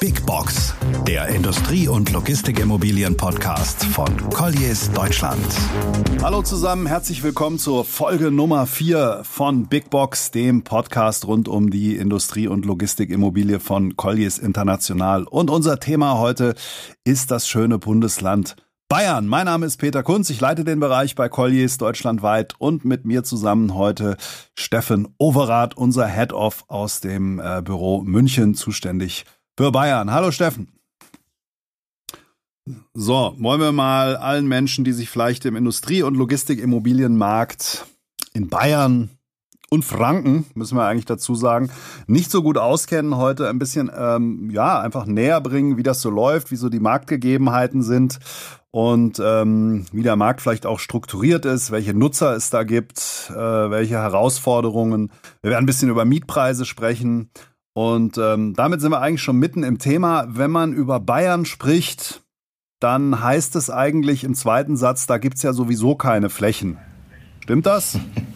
Big Box, der Industrie- und Logistikimmobilien-Podcast von Colliers Deutschland. Hallo zusammen, herzlich willkommen zur Folge Nummer 4 von Big Box, dem Podcast rund um die Industrie- und Logistikimmobilie von Colliers International. Und unser Thema heute ist das schöne Bundesland Bayern. Mein Name ist Peter Kunz. Ich leite den Bereich bei Colliers deutschlandweit und mit mir zusammen heute Steffen Overath, unser Head-Off aus dem äh, Büro München, zuständig für Bayern. Hallo Steffen. So, wollen wir mal allen Menschen, die sich vielleicht im Industrie- und Logistikimmobilienmarkt in Bayern und Franken, müssen wir eigentlich dazu sagen, nicht so gut auskennen, heute ein bisschen, ähm, ja, einfach näher bringen, wie das so läuft, wie so die Marktgegebenheiten sind und ähm, wie der Markt vielleicht auch strukturiert ist, welche Nutzer es da gibt, äh, welche Herausforderungen. Wir werden ein bisschen über Mietpreise sprechen und ähm, damit sind wir eigentlich schon mitten im Thema. Wenn man über Bayern spricht, dann heißt es eigentlich im zweiten Satz, da gibt's ja sowieso keine Flächen. Stimmt das?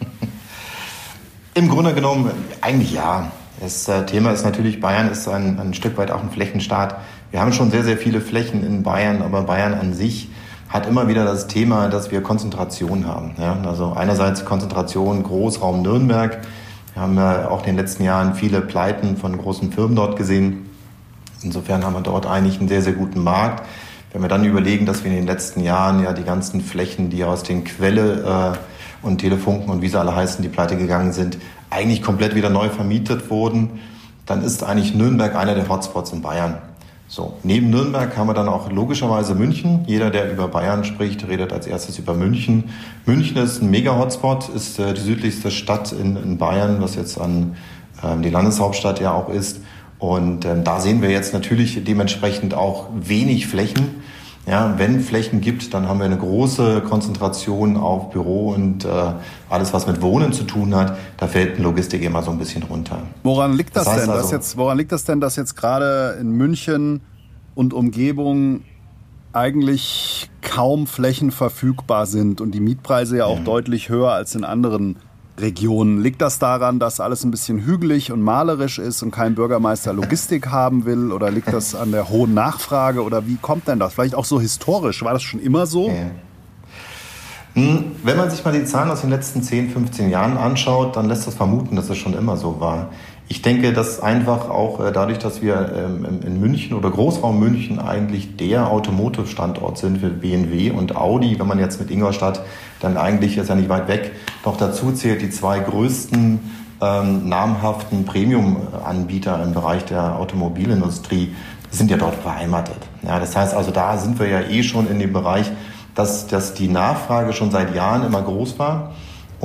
Im Grunde genommen eigentlich ja. Das äh, Thema ist natürlich, Bayern ist ein, ein Stück weit auch ein Flächenstaat. Wir haben schon sehr, sehr viele Flächen in Bayern, aber Bayern an sich hat immer wieder das Thema, dass wir Konzentration haben. Ja? Also einerseits Konzentration Großraum Nürnberg. Wir haben ja auch in den letzten Jahren viele Pleiten von großen Firmen dort gesehen. Insofern haben wir dort eigentlich einen sehr, sehr guten Markt. Wenn wir dann überlegen, dass wir in den letzten Jahren ja die ganzen Flächen, die aus den Quelle äh, und Telefunken und wie sie alle heißen, die pleite gegangen sind, eigentlich komplett wieder neu vermietet wurden, dann ist eigentlich Nürnberg einer der Hotspots in Bayern. So, neben Nürnberg haben wir dann auch logischerweise München. Jeder, der über Bayern spricht, redet als erstes über München. München ist ein Mega-Hotspot, ist äh, die südlichste Stadt in, in, Bayern, was jetzt an ähm, die Landeshauptstadt ja auch ist. Und ähm, da sehen wir jetzt natürlich dementsprechend auch wenig Flächen. Ja, wenn Flächen gibt, dann haben wir eine große Konzentration auf Büro und äh, alles, was mit Wohnen zu tun hat. Da fällt Logistik immer so ein bisschen runter. Woran liegt das, das heißt denn, also, dass jetzt, woran liegt das denn, dass jetzt gerade in München und Umgebung eigentlich kaum Flächen verfügbar sind und die Mietpreise ja auch ja. deutlich höher als in anderen Regionen. Liegt das daran, dass alles ein bisschen hügelig und malerisch ist und kein Bürgermeister Logistik haben will? Oder liegt das an der hohen Nachfrage? Oder wie kommt denn das? Vielleicht auch so historisch. War das schon immer so? Ja. Hm, wenn man sich mal die Zahlen aus den letzten 10, 15 Jahren anschaut, dann lässt das vermuten, dass es schon immer so war. Ich denke, dass einfach auch äh, dadurch, dass wir ähm, in München oder Großraum München eigentlich der Automotive-Standort sind für BMW und Audi, wenn man jetzt mit Ingolstadt dann eigentlich ist ja nicht weit weg, noch dazu zählt, die zwei größten ähm, namhaften Premium-Anbieter im Bereich der Automobilindustrie sind ja dort beheimatet. Ja, das heißt also, da sind wir ja eh schon in dem Bereich, dass, dass die Nachfrage schon seit Jahren immer groß war.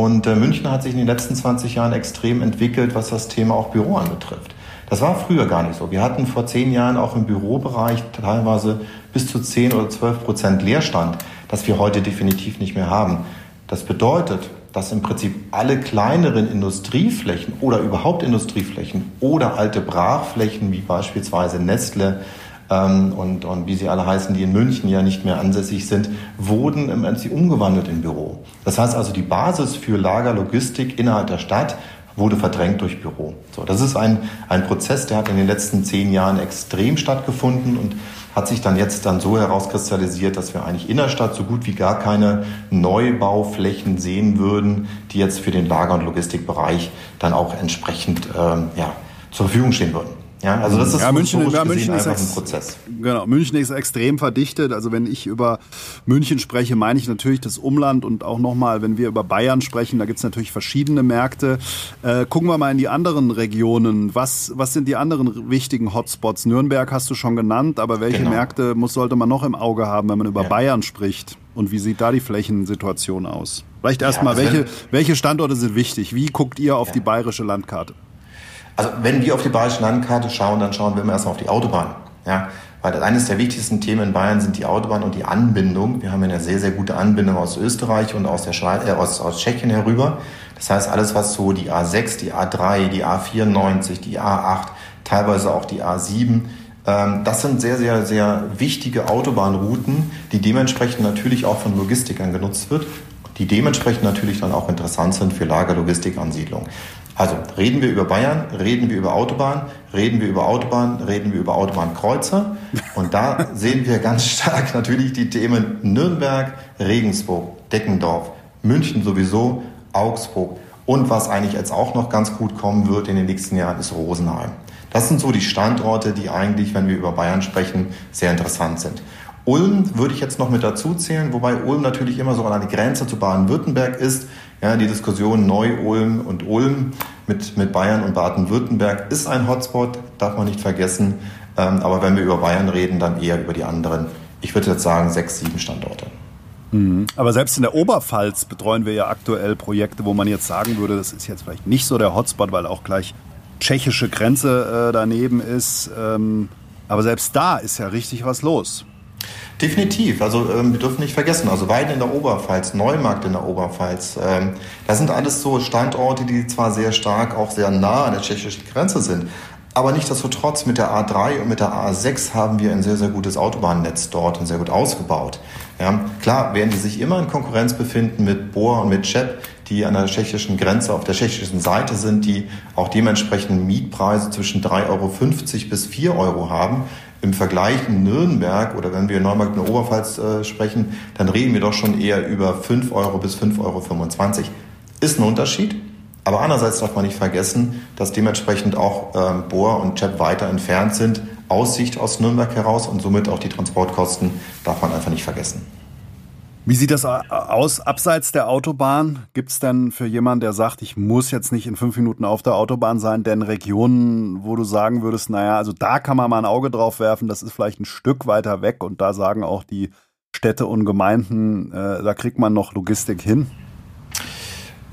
Und äh, München hat sich in den letzten 20 Jahren extrem entwickelt, was das Thema auch Büro anbetrifft. Das war früher gar nicht so. Wir hatten vor zehn Jahren auch im Bürobereich teilweise bis zu 10 oder 12 Prozent Leerstand, das wir heute definitiv nicht mehr haben. Das bedeutet, dass im Prinzip alle kleineren Industrieflächen oder überhaupt Industrieflächen oder alte Brachflächen wie beispielsweise Nestle ähm, und, und wie sie alle heißen, die in München ja nicht mehr ansässig sind, wurden im Prinzip umgewandelt in Büro. Das heißt also, die Basis für Lagerlogistik innerhalb der Stadt wurde verdrängt durch Büro. So, das ist ein, ein Prozess, der hat in den letzten zehn Jahren extrem stattgefunden und hat sich dann jetzt dann so herauskristallisiert, dass wir eigentlich innerstadt so gut wie gar keine Neubauflächen sehen würden, die jetzt für den Lager- und Logistikbereich dann auch entsprechend ähm, ja, zur Verfügung stehen würden. Ja, also das ist ja, München, ja, München ist ein Prozess. Genau, München ist extrem verdichtet. Also wenn ich über München spreche, meine ich natürlich das Umland und auch nochmal, wenn wir über Bayern sprechen, da gibt es natürlich verschiedene Märkte. Äh, gucken wir mal in die anderen Regionen. Was, was sind die anderen wichtigen Hotspots? Nürnberg hast du schon genannt, aber welche genau. Märkte muss, sollte man noch im Auge haben, wenn man über ja. Bayern spricht? Und wie sieht da die Flächensituation aus? Vielleicht erstmal, ja, welche, welche Standorte sind wichtig? Wie guckt ihr auf die bayerische Landkarte? Also wenn wir auf die bayerische Landkarte schauen, dann schauen wir immer erstmal auf die Autobahn. Ja? Weil eines der wichtigsten Themen in Bayern sind die Autobahn und die Anbindung. Wir haben eine sehr, sehr gute Anbindung aus Österreich und aus, der äh, aus, aus Tschechien herüber. Das heißt, alles, was so die A6, die A3, die A94, die A8, teilweise auch die A7, ähm, das sind sehr, sehr, sehr wichtige Autobahnrouten, die dementsprechend natürlich auch von Logistikern genutzt wird, die dementsprechend natürlich dann auch interessant sind für Lagerlogistikansiedlung. Also reden wir über Bayern, reden wir über Autobahn, reden wir über Autobahn, reden wir über Autobahnkreuzer. Und da sehen wir ganz stark natürlich die Themen Nürnberg, Regensburg, Deckendorf, München sowieso, Augsburg. Und was eigentlich jetzt auch noch ganz gut kommen wird in den nächsten Jahren, ist Rosenheim. Das sind so die Standorte, die eigentlich, wenn wir über Bayern sprechen, sehr interessant sind. Ulm würde ich jetzt noch mit dazu zählen, wobei Ulm natürlich immer so an der Grenze zu Baden-Württemberg ist. Ja, die Diskussion Neu-Ulm und Ulm mit, mit Bayern und Baden-Württemberg ist ein Hotspot, darf man nicht vergessen. Ähm, aber wenn wir über Bayern reden, dann eher über die anderen. Ich würde jetzt sagen sechs, sieben Standorte. Mhm. Aber selbst in der Oberpfalz betreuen wir ja aktuell Projekte, wo man jetzt sagen würde, das ist jetzt vielleicht nicht so der Hotspot, weil auch gleich tschechische Grenze äh, daneben ist. Ähm, aber selbst da ist ja richtig was los. Definitiv. Also ähm, wir dürfen nicht vergessen, also Weiden in der Oberpfalz, Neumarkt in der Oberpfalz, ähm, das sind alles so Standorte, die zwar sehr stark auch sehr nah an der tschechischen Grenze sind, aber nichtsdestotrotz mit der A3 und mit der A6 haben wir ein sehr, sehr gutes Autobahnnetz dort und sehr gut ausgebaut. Ja, klar werden die sich immer in Konkurrenz befinden mit Bohr und mit Czep, die an der tschechischen Grenze auf der tschechischen Seite sind, die auch dementsprechend Mietpreise zwischen 3,50 Euro bis 4 Euro haben. Im Vergleich in Nürnberg oder wenn wir in Neumarkt in der Oberpfalz äh, sprechen, dann reden wir doch schon eher über 5 Euro bis 5,25 Euro. Ist ein Unterschied, aber andererseits darf man nicht vergessen, dass dementsprechend auch ähm, Bohr und Chap weiter entfernt sind, Aussicht aus Nürnberg heraus und somit auch die Transportkosten darf man einfach nicht vergessen. Wie sieht das aus abseits der Autobahn? Gibt es denn für jemanden, der sagt, ich muss jetzt nicht in fünf Minuten auf der Autobahn sein, denn Regionen, wo du sagen würdest, naja, also da kann man mal ein Auge drauf werfen, das ist vielleicht ein Stück weiter weg und da sagen auch die Städte und Gemeinden, äh, da kriegt man noch Logistik hin?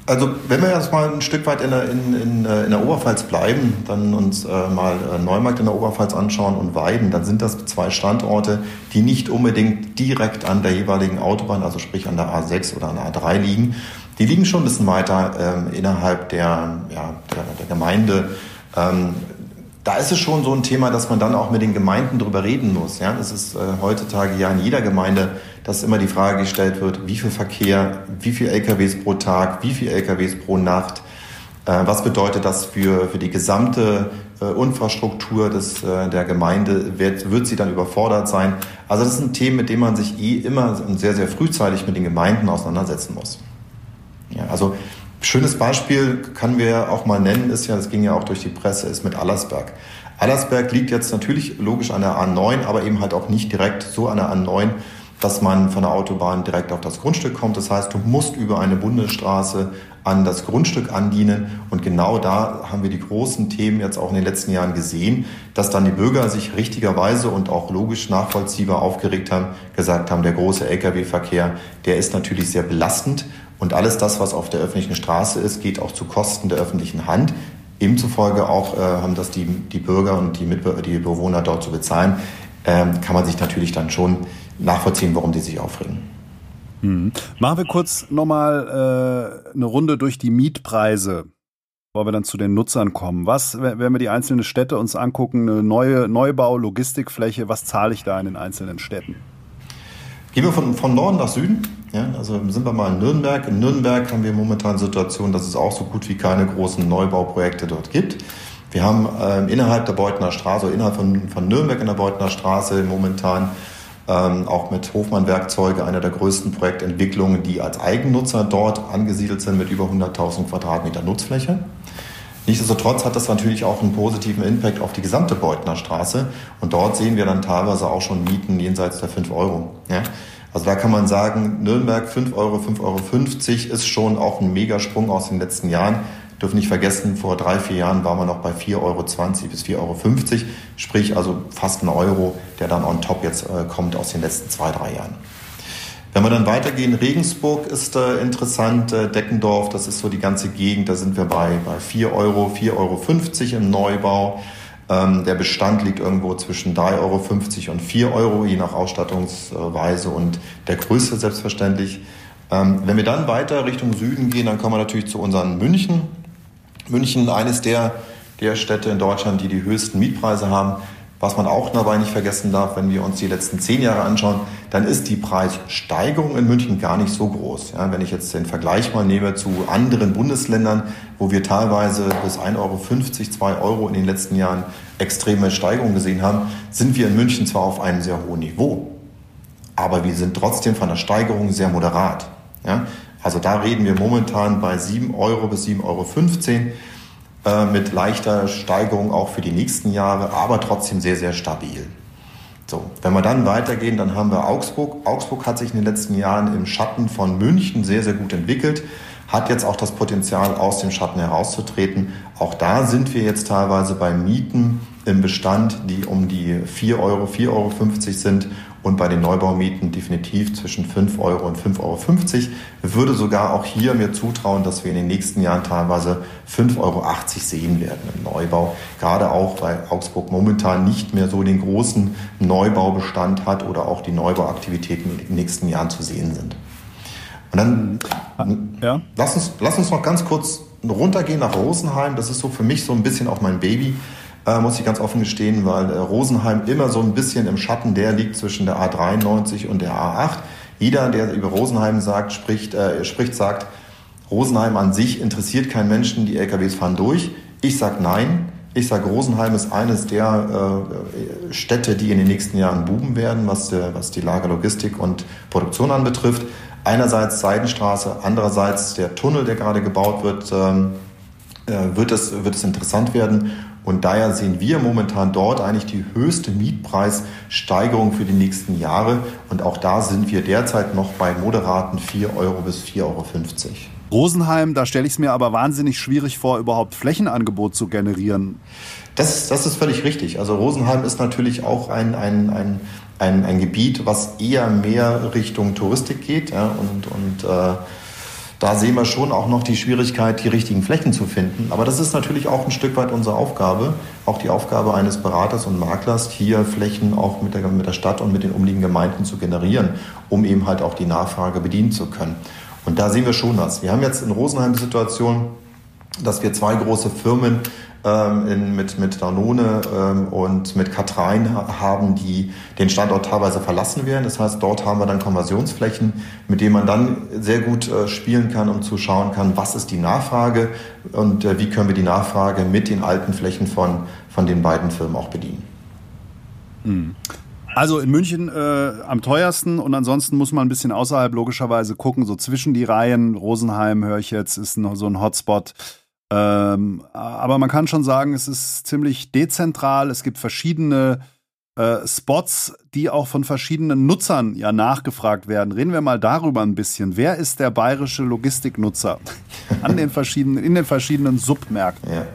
Also wenn wir jetzt mal ein Stück weit in der, in, in, äh, in der Oberpfalz bleiben, dann uns äh, mal äh, Neumarkt in der Oberpfalz anschauen und Weiden, dann sind das zwei Standorte, die nicht unbedingt direkt an der jeweiligen Autobahn, also sprich an der A6 oder an der A3 liegen. Die liegen schon ein bisschen weiter ähm, innerhalb der, ja, der, der Gemeinde. Ähm, da ist es schon so ein Thema, dass man dann auch mit den Gemeinden drüber reden muss. Ja, das ist äh, heutzutage ja in jeder Gemeinde, dass immer die Frage gestellt wird, wie viel Verkehr, wie viel LKWs pro Tag, wie viel LKWs pro Nacht. Äh, was bedeutet das für, für die gesamte äh, Infrastruktur des, äh, der Gemeinde? Wird, wird sie dann überfordert sein? Also das sind Themen, mit denen man sich eh immer sehr, sehr frühzeitig mit den Gemeinden auseinandersetzen muss. Ja, also Schönes Beispiel können wir auch mal nennen, ist ja, das ging ja auch durch die Presse, ist mit Allersberg. Allersberg liegt jetzt natürlich logisch an der A9, aber eben halt auch nicht direkt so an der A9, dass man von der Autobahn direkt auf das Grundstück kommt. Das heißt, du musst über eine Bundesstraße an das Grundstück andienen. Und genau da haben wir die großen Themen jetzt auch in den letzten Jahren gesehen, dass dann die Bürger sich richtigerweise und auch logisch nachvollziehbar aufgeregt haben, gesagt haben, der große Lkw-Verkehr, der ist natürlich sehr belastend. Und alles das, was auf der öffentlichen Straße ist, geht auch zu Kosten der öffentlichen Hand. Ebenzufolge auch äh, haben das die, die Bürger und die, Mitbe die Bewohner dort zu bezahlen. Ähm, kann man sich natürlich dann schon nachvollziehen, warum die sich aufregen. Hm. Machen wir kurz nochmal äh, eine Runde durch die Mietpreise, bevor wir dann zu den Nutzern kommen. Was, wenn wir die einzelnen Städte uns angucken, eine neue Neubau, Logistikfläche, was zahle ich da in den einzelnen Städten? Gehen wir von, von Norden nach Süden. Ja, also sind wir mal in Nürnberg. In Nürnberg haben wir momentan die Situation, dass es auch so gut wie keine großen Neubauprojekte dort gibt. Wir haben ähm, innerhalb der Beutener Straße, innerhalb von, von Nürnberg in der Beutener Straße momentan ähm, auch mit Hofmann Werkzeuge einer der größten Projektentwicklungen, die als Eigennutzer dort angesiedelt sind mit über 100.000 Quadratmeter Nutzfläche. Nichtsdestotrotz hat das natürlich auch einen positiven Impact auf die gesamte Beutner Straße. Und dort sehen wir dann teilweise auch schon Mieten jenseits der 5 Euro. Ja? Also da kann man sagen, Nürnberg 5 Euro, 5,50 Euro ist schon auch ein Megasprung aus den letzten Jahren. Dürfen nicht vergessen, vor drei, vier Jahren waren wir noch bei 4,20 Euro bis 4,50 Euro. Sprich also fast ein Euro, der dann on top jetzt äh, kommt aus den letzten zwei, drei Jahren. Wenn wir dann weitergehen, Regensburg ist äh, interessant, äh, Deckendorf, das ist so die ganze Gegend, da sind wir bei, bei 4 Euro, 4,50 Euro im Neubau. Ähm, der Bestand liegt irgendwo zwischen 3,50 Euro und 4 Euro, je nach Ausstattungsweise und der Größe selbstverständlich. Ähm, wenn wir dann weiter Richtung Süden gehen, dann kommen wir natürlich zu unseren München. München, eines der, der Städte in Deutschland, die die höchsten Mietpreise haben. Was man auch dabei nicht vergessen darf, wenn wir uns die letzten zehn Jahre anschauen, dann ist die Preissteigerung in München gar nicht so groß. Ja, wenn ich jetzt den Vergleich mal nehme zu anderen Bundesländern, wo wir teilweise bis 1,50 Euro, 2 Euro in den letzten Jahren extreme Steigerungen gesehen haben, sind wir in München zwar auf einem sehr hohen Niveau, aber wir sind trotzdem von der Steigerung sehr moderat. Ja, also da reden wir momentan bei 7 Euro bis 7,15 Euro äh, mit leichter Steigerung auch für die nächsten Jahre, aber trotzdem sehr, sehr stabil. So, wenn wir dann weitergehen, dann haben wir Augsburg. Augsburg hat sich in den letzten Jahren im Schatten von München sehr, sehr gut entwickelt, hat jetzt auch das Potenzial, aus dem Schatten herauszutreten. Auch da sind wir jetzt teilweise bei Mieten im Bestand, die um die 4 Euro, 4,50 Euro sind und bei den Neubaumieten definitiv zwischen 5 Euro und 5,50 Euro. Würde sogar auch hier mir zutrauen, dass wir in den nächsten Jahren teilweise 5,80 Euro sehen werden im Neubau. Gerade auch, weil Augsburg momentan nicht mehr so den großen Neubaubestand hat oder auch die Neubauaktivitäten in den nächsten Jahren zu sehen sind. Und dann ja. lass, uns, lass uns noch ganz kurz runtergehen nach Rosenheim. Das ist so für mich so ein bisschen auch mein Baby äh, muss ich ganz offen gestehen, weil äh, Rosenheim immer so ein bisschen im Schatten der liegt zwischen der A93 und der A8. Jeder, der über Rosenheim sagt, spricht, äh, spricht, sagt, Rosenheim an sich interessiert keinen Menschen, die LKWs fahren durch. Ich sage nein. Ich sage, Rosenheim ist eines der äh, Städte, die in den nächsten Jahren buben werden, was, der, was die Lagerlogistik und Produktion anbetrifft. Einerseits Seidenstraße, andererseits der Tunnel, der gerade gebaut wird, ähm, äh, wird, es, wird es interessant werden. Und daher sehen wir momentan dort eigentlich die höchste Mietpreissteigerung für die nächsten Jahre. Und auch da sind wir derzeit noch bei moderaten 4 Euro bis 4,50 Euro. Rosenheim, da stelle ich es mir aber wahnsinnig schwierig vor, überhaupt Flächenangebot zu generieren. Das, das ist völlig richtig. Also Rosenheim ist natürlich auch ein, ein, ein, ein, ein Gebiet, was eher mehr Richtung Touristik geht ja, und, und äh, da sehen wir schon auch noch die Schwierigkeit, die richtigen Flächen zu finden. Aber das ist natürlich auch ein Stück weit unsere Aufgabe, auch die Aufgabe eines Beraters und Maklers, hier Flächen auch mit der, mit der Stadt und mit den umliegenden Gemeinden zu generieren, um eben halt auch die Nachfrage bedienen zu können. Und da sehen wir schon was. Wir haben jetzt in Rosenheim die Situation, dass wir zwei große Firmen ähm, in, mit, mit Danone ähm, und mit Katrein haben, die den Standort teilweise verlassen werden. Das heißt, dort haben wir dann Konversionsflächen, mit denen man dann sehr gut äh, spielen kann und zuschauen kann, was ist die Nachfrage und äh, wie können wir die Nachfrage mit den alten Flächen von, von den beiden Firmen auch bedienen. Hm. Also in München äh, am teuersten und ansonsten muss man ein bisschen außerhalb logischerweise gucken, so zwischen die Reihen. Rosenheim höre ich jetzt, ist noch so ein Hotspot. Ähm, aber man kann schon sagen, es ist ziemlich dezentral. Es gibt verschiedene äh, Spots, die auch von verschiedenen Nutzern ja nachgefragt werden. Reden wir mal darüber ein bisschen. Wer ist der bayerische Logistiknutzer an den verschiedenen, in den verschiedenen Submärkten? Ja.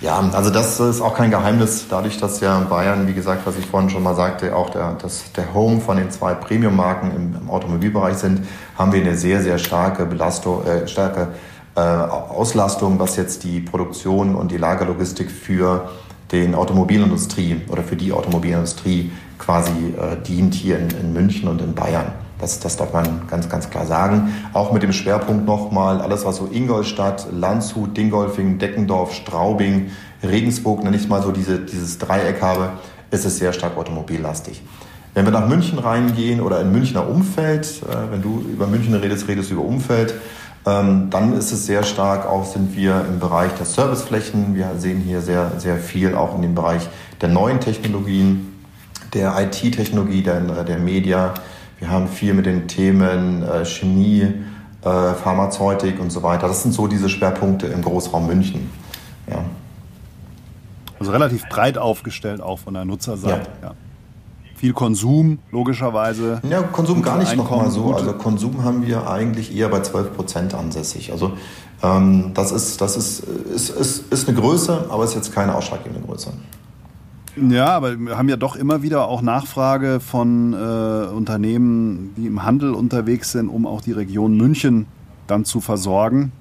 Ja, also das ist auch kein Geheimnis. Dadurch, dass ja Bayern, wie gesagt, was ich vorhin schon mal sagte, auch der, das, der Home von den zwei Premium-Marken im, im, Automobilbereich sind, haben wir eine sehr, sehr starke Belastung, äh, starke Auslastung, was jetzt die Produktion und die Lagerlogistik für den Automobilindustrie oder für die Automobilindustrie quasi äh, dient hier in, in, München und in Bayern. Das, das darf man ganz, ganz klar sagen. Auch mit dem Schwerpunkt nochmal alles, was so Ingolstadt, Landshut, Dingolfing, Deckendorf, Straubing, Regensburg, nenne ich mal so diese, dieses Dreieck habe, ist es sehr stark automobillastig. Wenn wir nach München reingehen oder in Münchner Umfeld, äh, wenn du über München redest, redest du über Umfeld, dann ist es sehr stark, auch sind wir im Bereich der Serviceflächen. Wir sehen hier sehr, sehr viel auch in dem Bereich der neuen Technologien, der IT-Technologie, der, der Media. Wir haben viel mit den Themen äh, Chemie, äh, Pharmazeutik und so weiter. Das sind so diese Schwerpunkte im Großraum München. Ja. Also relativ breit aufgestellt auch von der Nutzerseite. Ja. ja viel Konsum, logischerweise. Ja, Konsum gar nicht nochmal so. Also Konsum haben wir eigentlich eher bei 12 Prozent ansässig. Also ähm, das, ist, das ist, ist, ist, ist eine Größe, aber ist jetzt keine ausschlaggebende Größe. Ja, aber wir haben ja doch immer wieder auch Nachfrage von äh, Unternehmen, die im Handel unterwegs sind, um auch die Region München dann zu versorgen,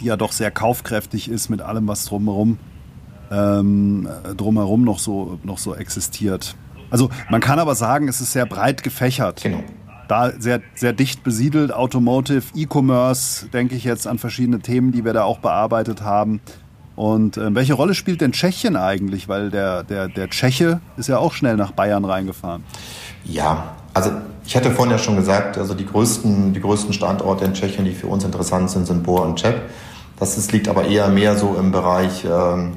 die ja doch sehr kaufkräftig ist mit allem, was drumherum, ähm, drumherum noch so, noch so existiert. Also man kann aber sagen, es ist sehr breit gefächert. Genau. Da sehr, sehr dicht besiedelt, Automotive, E-Commerce, denke ich jetzt an verschiedene Themen, die wir da auch bearbeitet haben. Und äh, welche Rolle spielt denn Tschechien eigentlich? Weil der, der, der Tscheche ist ja auch schnell nach Bayern reingefahren. Ja, also ich hatte vorhin ja schon gesagt, also die größten, die größten Standorte in Tschechien, die für uns interessant sind, sind Bohr und Czep. Das ist, liegt aber eher mehr so im Bereich ähm,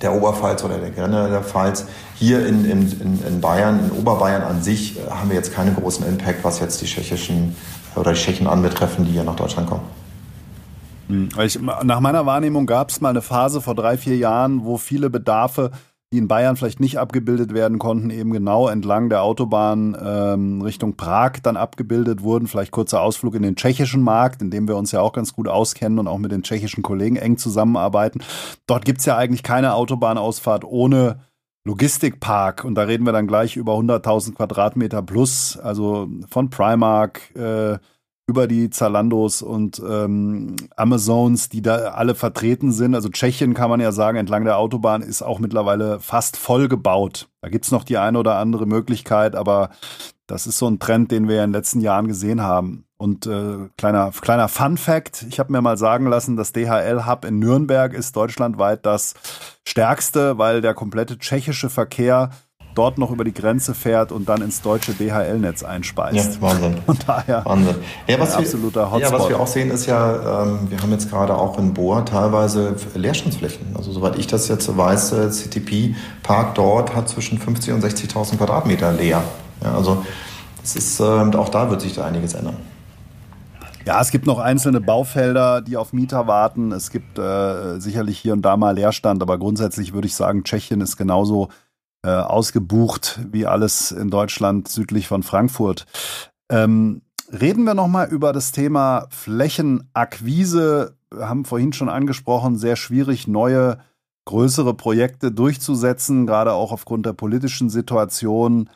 der Oberpfalz oder der Grenze der Pfalz. Hier in, in, in Bayern, in Oberbayern an sich, äh, haben wir jetzt keinen großen Impact, was jetzt die tschechischen oder die Tschechen anbetreffen, die hier nach Deutschland kommen. Hm, ich, nach meiner Wahrnehmung gab es mal eine Phase vor drei, vier Jahren, wo viele Bedarfe die in Bayern vielleicht nicht abgebildet werden konnten, eben genau entlang der Autobahn ähm, Richtung Prag dann abgebildet wurden. Vielleicht kurzer Ausflug in den tschechischen Markt, in dem wir uns ja auch ganz gut auskennen und auch mit den tschechischen Kollegen eng zusammenarbeiten. Dort gibt's ja eigentlich keine Autobahnausfahrt ohne Logistikpark und da reden wir dann gleich über 100.000 Quadratmeter plus, also von Primark, äh, über die Zalandos und ähm, Amazons, die da alle vertreten sind. Also Tschechien kann man ja sagen, entlang der Autobahn ist auch mittlerweile fast voll gebaut. Da gibt's noch die eine oder andere Möglichkeit, aber das ist so ein Trend, den wir ja in den letzten Jahren gesehen haben. Und äh, kleiner, kleiner Fun Fact, ich habe mir mal sagen lassen, das DHL-Hub in Nürnberg ist deutschlandweit das stärkste, weil der komplette tschechische Verkehr dort noch über die Grenze fährt und dann ins deutsche DHL-Netz einspeist. Ja, Wahnsinn. Und daher Wahnsinn. Ja, was ein absoluter Hotspot. Ja, was wir auch sehen, ist ja, ähm, wir haben jetzt gerade auch in Boa teilweise Leerstandsflächen. Also soweit ich das jetzt weiß, äh, CTP Park dort hat zwischen 50 und 60.000 Quadratmeter leer. Ja, also das ist, äh, auch da wird sich da einiges ändern. Ja, es gibt noch einzelne Baufelder, die auf Mieter warten. Es gibt äh, sicherlich hier und da mal Leerstand, aber grundsätzlich würde ich sagen, Tschechien ist genauso äh, ausgebucht wie alles in Deutschland südlich von Frankfurt. Ähm, reden wir nochmal über das Thema Flächenakquise. Wir haben vorhin schon angesprochen, sehr schwierig, neue, größere Projekte durchzusetzen, gerade auch aufgrund der politischen Situation.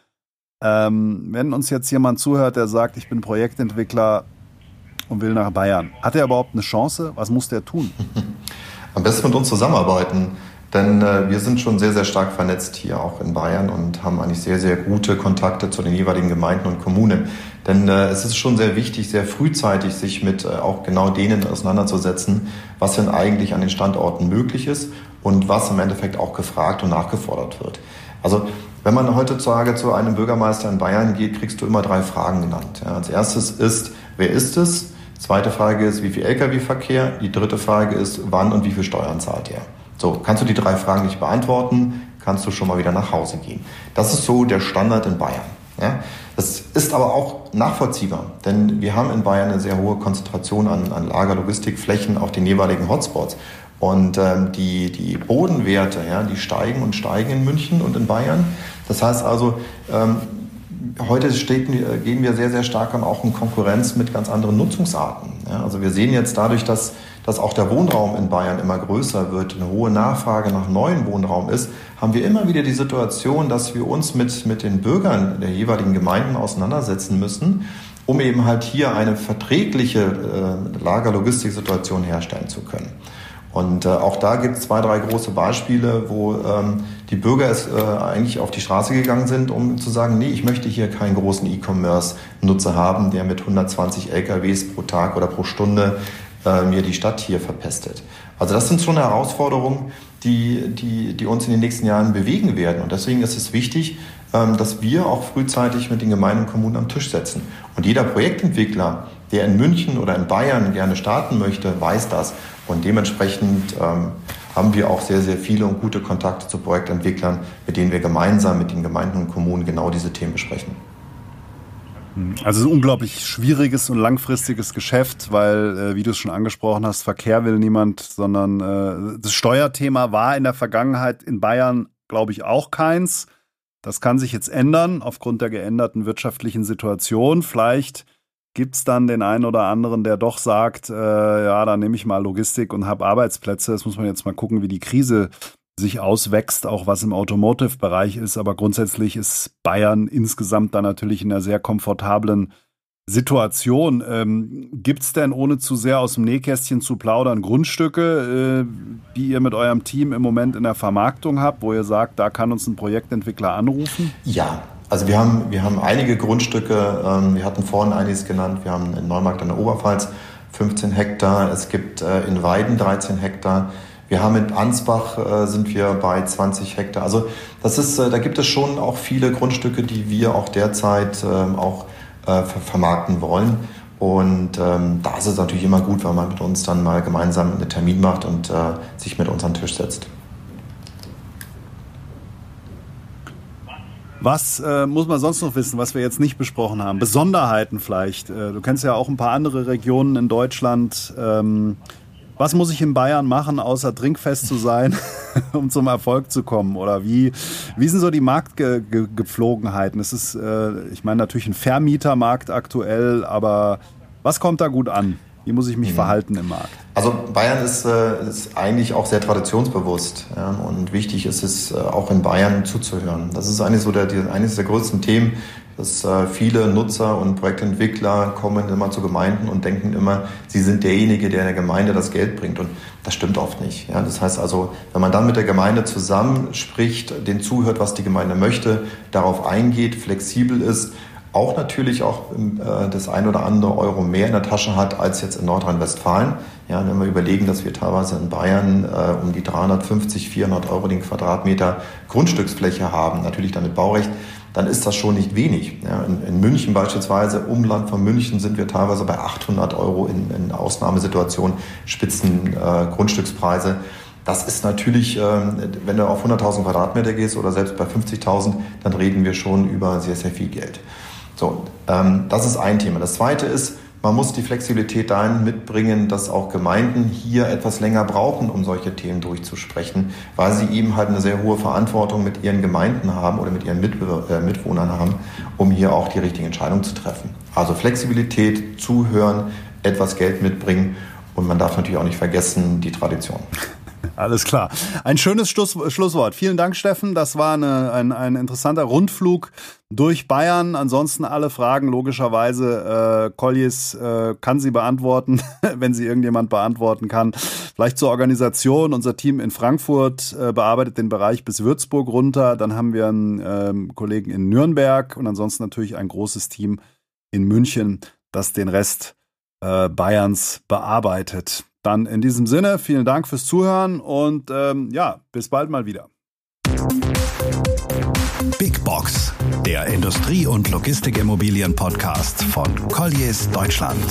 Ähm, wenn uns jetzt jemand zuhört, der sagt, ich bin Projektentwickler und will nach Bayern, hat er überhaupt eine Chance? Was muss der tun? Am besten mit uns zusammenarbeiten. Denn äh, wir sind schon sehr, sehr stark vernetzt hier auch in Bayern und haben eigentlich sehr, sehr gute Kontakte zu den jeweiligen Gemeinden und Kommunen. Denn äh, es ist schon sehr wichtig, sehr frühzeitig sich mit äh, auch genau denen auseinanderzusetzen, was denn eigentlich an den Standorten möglich ist und was im Endeffekt auch gefragt und nachgefordert wird. Also wenn man heutzutage zu einem Bürgermeister in Bayern geht, kriegst du immer drei Fragen genannt. Ja, als erstes ist, wer ist es? Zweite Frage ist, wie viel Lkw-Verkehr? Die dritte Frage ist, wann und wie viel Steuern zahlt er? So, kannst du die drei Fragen nicht beantworten, kannst du schon mal wieder nach Hause gehen. Das ist so der Standard in Bayern. Ja? Das ist aber auch nachvollziehbar, denn wir haben in Bayern eine sehr hohe Konzentration an, an Lagerlogistikflächen auf den jeweiligen Hotspots. Und ähm, die, die Bodenwerte, ja, die steigen und steigen in München und in Bayern. Das heißt also, ähm, heute steht, gehen wir sehr, sehr stark auch in Konkurrenz mit ganz anderen Nutzungsarten. Ja, also wir sehen jetzt dadurch, dass dass auch der Wohnraum in Bayern immer größer wird, eine hohe Nachfrage nach neuen Wohnraum ist, haben wir immer wieder die Situation, dass wir uns mit, mit den Bürgern der jeweiligen Gemeinden auseinandersetzen müssen, um eben halt hier eine verträgliche äh, Lagerlogistiksituation herstellen zu können. Und äh, auch da gibt es zwei, drei große Beispiele, wo ähm, die Bürger es äh, eigentlich auf die Straße gegangen sind, um zu sagen, nee, ich möchte hier keinen großen E-Commerce-Nutzer haben, der mit 120 LKWs pro Tag oder pro Stunde äh, mir die Stadt hier verpestet. Also das sind schon Herausforderungen, die, die, die uns in den nächsten Jahren bewegen werden. Und deswegen ist es wichtig, ähm, dass wir auch frühzeitig mit den Gemeinden und Kommunen am Tisch setzen. Und jeder Projektentwickler, der in München oder in Bayern gerne starten möchte, weiß das. Und dementsprechend ähm, haben wir auch sehr, sehr viele und gute Kontakte zu Projektentwicklern, mit denen wir gemeinsam mit den Gemeinden und Kommunen genau diese Themen besprechen. Also ein unglaublich schwieriges und langfristiges Geschäft, weil, äh, wie du es schon angesprochen hast, Verkehr will niemand, sondern äh, das Steuerthema war in der Vergangenheit in Bayern, glaube ich, auch keins. Das kann sich jetzt ändern aufgrund der geänderten wirtschaftlichen Situation. Vielleicht gibt es dann den einen oder anderen, der doch sagt, äh, ja, dann nehme ich mal Logistik und habe Arbeitsplätze. Das muss man jetzt mal gucken, wie die Krise sich auswächst, auch was im Automotive-Bereich ist. Aber grundsätzlich ist Bayern insgesamt da natürlich in einer sehr komfortablen Situation. Ähm, Gibt es denn, ohne zu sehr aus dem Nähkästchen zu plaudern, Grundstücke, äh, die ihr mit eurem Team im Moment in der Vermarktung habt, wo ihr sagt, da kann uns ein Projektentwickler anrufen? Ja, also wir haben, wir haben einige Grundstücke. Ähm, wir hatten vorhin einiges genannt. Wir haben in Neumarkt an der Oberpfalz 15 Hektar. Es gibt äh, in Weiden 13 Hektar. Wir haben in Ansbach äh, sind wir bei 20 Hektar. Also das ist, äh, da gibt es schon auch viele Grundstücke, die wir auch derzeit ähm, auch äh, vermarkten wollen. Und ähm, da ist es natürlich immer gut, wenn man mit uns dann mal gemeinsam einen Termin macht und äh, sich mit uns an den Tisch setzt. Was äh, muss man sonst noch wissen, was wir jetzt nicht besprochen haben? Besonderheiten vielleicht. Äh, du kennst ja auch ein paar andere Regionen in Deutschland. Ähm, was muss ich in Bayern machen, außer trinkfest zu sein, um zum Erfolg zu kommen? Oder wie, wie sind so die Marktgepflogenheiten? Es ist, äh, ich meine, natürlich ein Vermietermarkt aktuell, aber was kommt da gut an? Wie muss ich mich mhm. verhalten im Markt? Also Bayern ist, äh, ist eigentlich auch sehr traditionsbewusst ja, und wichtig ist es äh, auch in Bayern zuzuhören. Das ist eigentlich so der, eines der größten Themen, dass äh, viele Nutzer und Projektentwickler kommen immer zu Gemeinden und denken immer, sie sind derjenige, der der Gemeinde das Geld bringt und das stimmt oft nicht. Ja, das heißt also, wenn man dann mit der Gemeinde zusammenspricht, den zuhört, was die Gemeinde möchte, darauf eingeht, flexibel ist auch natürlich auch äh, das ein oder andere Euro mehr in der Tasche hat als jetzt in Nordrhein-Westfalen. Ja, wenn wir überlegen, dass wir teilweise in Bayern äh, um die 350, 400 Euro den Quadratmeter Grundstücksfläche haben, natürlich dann mit Baurecht, dann ist das schon nicht wenig. Ja, in, in, München beispielsweise, Umland von München, sind wir teilweise bei 800 Euro in, in Ausnahmesituationen, Spitzen äh, Grundstückspreise. Das ist natürlich, ähm, wenn du auf 100.000 Quadratmeter gehst oder selbst bei 50.000, dann reden wir schon über sehr, sehr viel Geld. So, ähm, das ist ein Thema. Das zweite ist, man muss die Flexibilität dahin mitbringen, dass auch Gemeinden hier etwas länger brauchen, um solche Themen durchzusprechen, weil sie eben halt eine sehr hohe Verantwortung mit ihren Gemeinden haben oder mit ihren äh, Mitwohnern haben, um hier auch die richtigen Entscheidungen zu treffen. Also Flexibilität, zuhören, etwas Geld mitbringen und man darf natürlich auch nicht vergessen die Tradition. Alles klar. Ein schönes Schluss, Schlusswort. Vielen Dank, Steffen. Das war eine, ein, ein interessanter Rundflug durch Bayern. Ansonsten alle Fragen logischerweise. Äh, Collies äh, kann sie beantworten, wenn sie irgendjemand beantworten kann. Vielleicht zur Organisation. Unser Team in Frankfurt äh, bearbeitet den Bereich bis Würzburg runter. Dann haben wir einen ähm, Kollegen in Nürnberg und ansonsten natürlich ein großes Team in München, das den Rest äh, Bayerns bearbeitet. Dann in diesem Sinne, vielen Dank fürs Zuhören und ähm, ja, bis bald mal wieder. Big Box, der Industrie- und Logistikimmobilien-Podcast von Colliers Deutschland.